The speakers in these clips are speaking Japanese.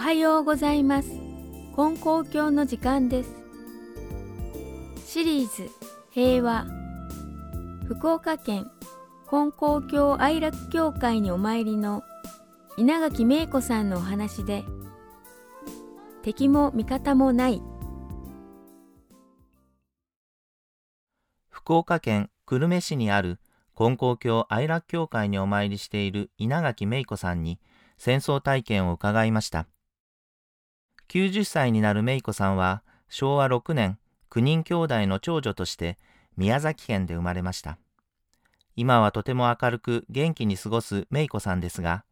はようございます。金光教の時間です。シリーズ平和。福岡県金光教愛楽教会にお参りの稲垣芽子さんのお話で敵も味方もない。福岡県久留米市にある金光教愛楽教会にお参りしている稲垣芽衣子さんに戦争体験を伺いました。90歳になる芽子さんは昭和6年9人兄弟の長女として宮崎県で生まれました。今はとても明るく元気に過ごす芽子さんですが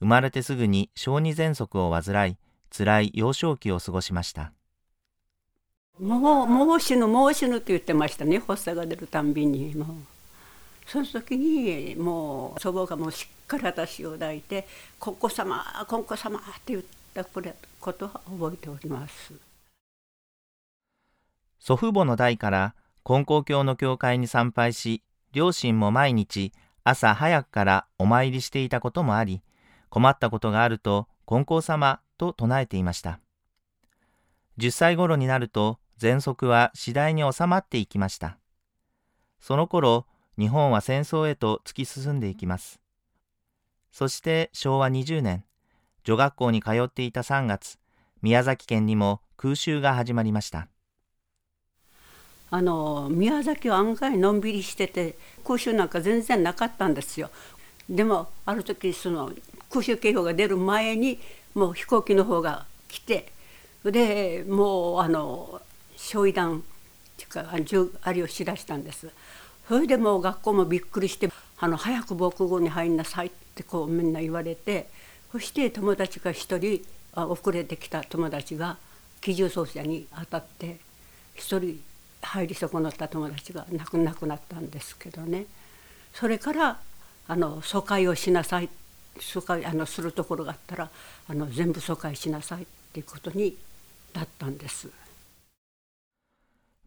生まれてすぐに小児喘息を患い辛い幼少期を過ごしました。もうもう死ぬもう死ぬって言ってましたね発作が出るたんびに。もうその時にもう祖母がもうしっかり私を抱いて「ここ様こんこ様」って言ったことは覚えております。祖父母の代から金光教の教会に参拝し両親も毎日朝早くからお参りしていたこともあり困ったことがあると金光様と唱えていました。10歳頃になると喘息は次第に収まっていきました。その頃日本は戦争へと突き進んでいきます。そして昭和20年。女学校に通っていた3月宮崎県にも空襲が始まりました。あの宮崎は案外のんびりしてて空襲なんか全然なかったんですよ。でもある時その空襲警報が出る前にもう飛行機の方が来てでもうあの焼夷弾っていうか銃ありをしだしたんです。それでもう学校もびっくりしてあの早く防空壕に入んなさいってこうみんな言われてそして友達が一人遅れてきた友達が機銃掃射に当たって一人入り損なった友達が亡くなくなったんですけどねそれからあの疎開をしなさい疎開あのするところがあったらあの全部疎開しなさいっていうことになったんです。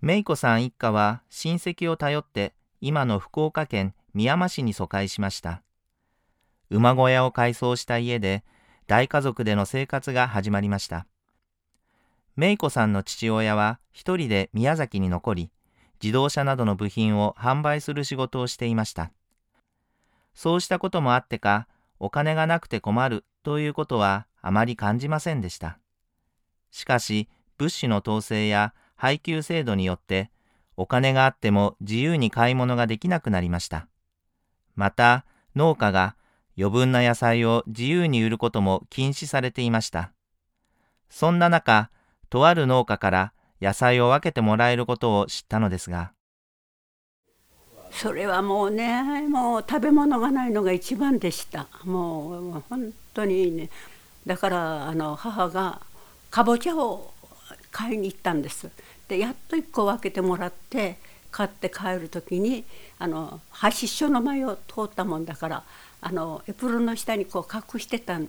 芽子さん一家は親戚を頼って今の福岡県みやま市に疎開しました馬小屋を改装した家で大家族での生活が始まりました。芽子さんの父親は一人で宮崎に残り自動車などの部品を販売する仕事をしていました。そうしたこともあってかお金がなくて困るということはあまり感じませんでした。しかし物資の統制や配給制度によってお金があっても自由に買い物ができなくなりました。また農家が余分な野菜を自由に売ることも禁止されていました。そんな中とある農家から野菜を分けてもらえることを知ったのですが。それはもうねもう食べ物がないのが一番でした。もう本当にねだからあの母がかぼちゃを買いに行ったんです。でやっと1個分けてもらって買って帰る時にあの橋所の前を通ったもんだからあのエプロンの下にこう隠してたん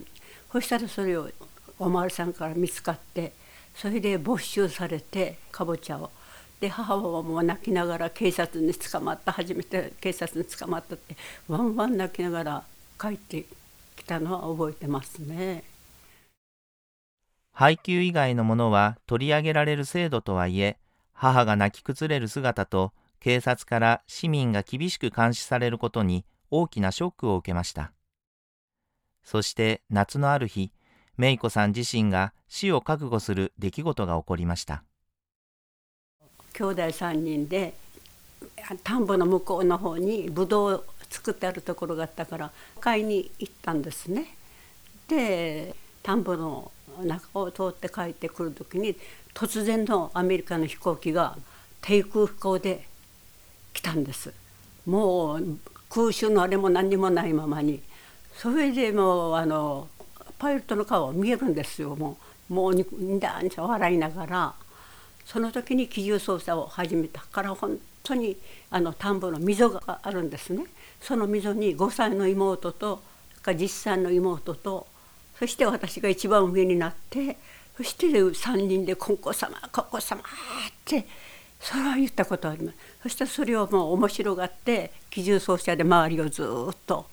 そしたらそれをお巡りさんから見つかってそれで没収されてかぼちゃを。で母はもう泣きながら警察に捕まった初めて警察に捕まったってワンワン泣きながら帰ってきたのは覚えてますね。配給以外のものは取り上げられる制度とはいえ母が泣き崩れる姿と警察から市民が厳しく監視されることに大きなショックを受けました。そして夏のある日芽子さん自身が死を覚悟する出来事が起こりました。兄弟3人で田んぼの向こうの方にブドウを作ってあるところがあったから買いに行ったんですね。で田んぼの中を通って帰ってくる時に突然のアメリカの飛行機が低空飛行で来たんです。もう空襲のあれも何にもないままに。それでもうあのパイロットの顔は見えるんですよ。もうもうにだんちゃ笑いながら。その時に機銃操作を始めた。から本当にあの田んぼの溝があるんですね。その溝に5歳の妹と10歳の妹とそして私が一番上になってそして3人で「金光様金光様」ってそれは言ったことあります。そしてそれをもう面白がって機銃操車で周りをずっと。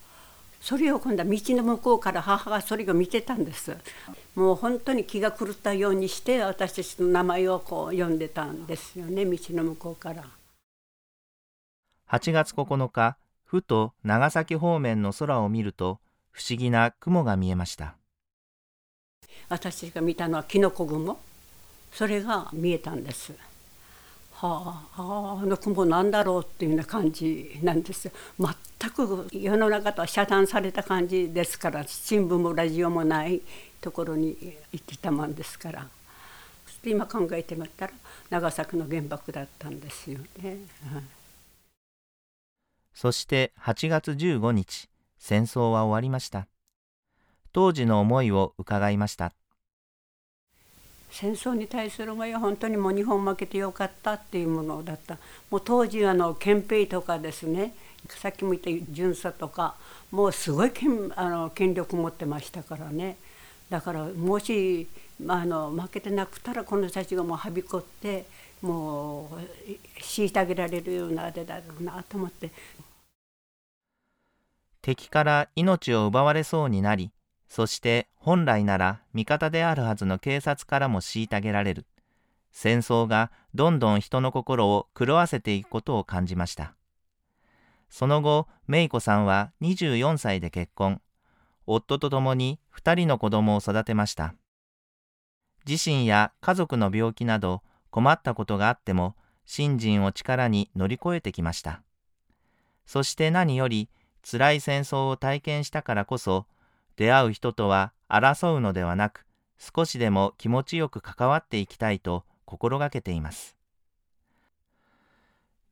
それを今度は道の向こうから母がそれを見てたんです。もう本当に気が狂ったようにして私たちの名前をこう呼んでたんですよね道の向こうから。8月9日ふと長崎方面の空を見ると不思議な雲が見えました。私が見たのはキノコ雲。それが見えたんですはあ、あの雲なんだろうっていうような感じなんですよ。全く世の中とは遮断された感じですから新聞もラジオもないところに行ってたもんですから。そして今考えてみたら長崎の原爆だったんですよね。そして8月15日戦争は終わりました。当時の思いを伺いました。戦争に対する思いは本当にもう日本負けてよかったっていうものだった。もう当時あの憲兵とかですねさっきも言った巡査とかもうすごい権あの権力持ってましたからね。だからもしあの負けてなくたらこの人たちがもうはびこってもう虐げられるようなあれだろうなと思って。敵から命を奪われそうになりそして本来なら味方であるはずの警察からも虐げられる。戦争がどんどん人の心を狂わせていくことを感じました。その後、芽衣子さんは24歳で結婚。夫と共に2人の子供を育てました。自身や家族の病気など困ったことがあっても、信心を力に乗り越えてきました。そして何より辛い戦争を体験したからこそ、出会う人とは争うのではなく、少しでも気持ちよく関わっていきたいと心がけています。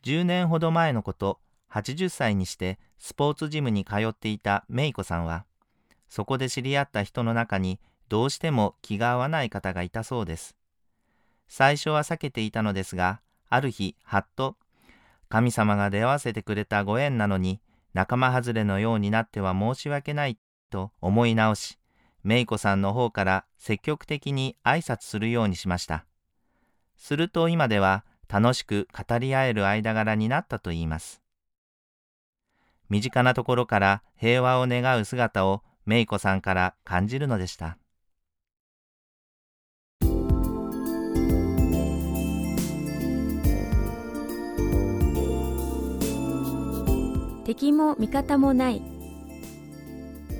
10年ほど前のこと、80歳にしてスポーツジムに通っていたメイコさんは、そこで知り合った人の中にどうしても気が合わない方がいたそうです。最初は避けていたのですが、ある日、はっと、神様が出会わせてくれたご縁なのに、仲間外れのようになっては申し訳ないと思い直し、メイコさんの方から積極的に挨拶するようにしました。すると今では楽しく語り合える間柄になったといいます。身近なところから平和を願う姿をメイコさんから感じるのでした。敵も味方もない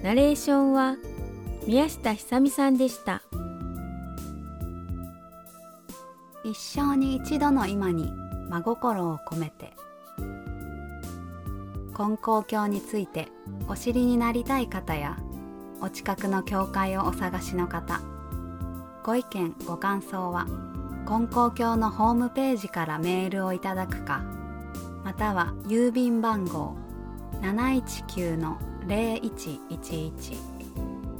ナレーションは宮下久美さんでした。一生に一度の今に真心を込めて金光教についてお知りになりたい方やお近くの教会をお探しの方ご意見ご感想は金光教のホームページからメールをいただくかまたは郵便番号719-0111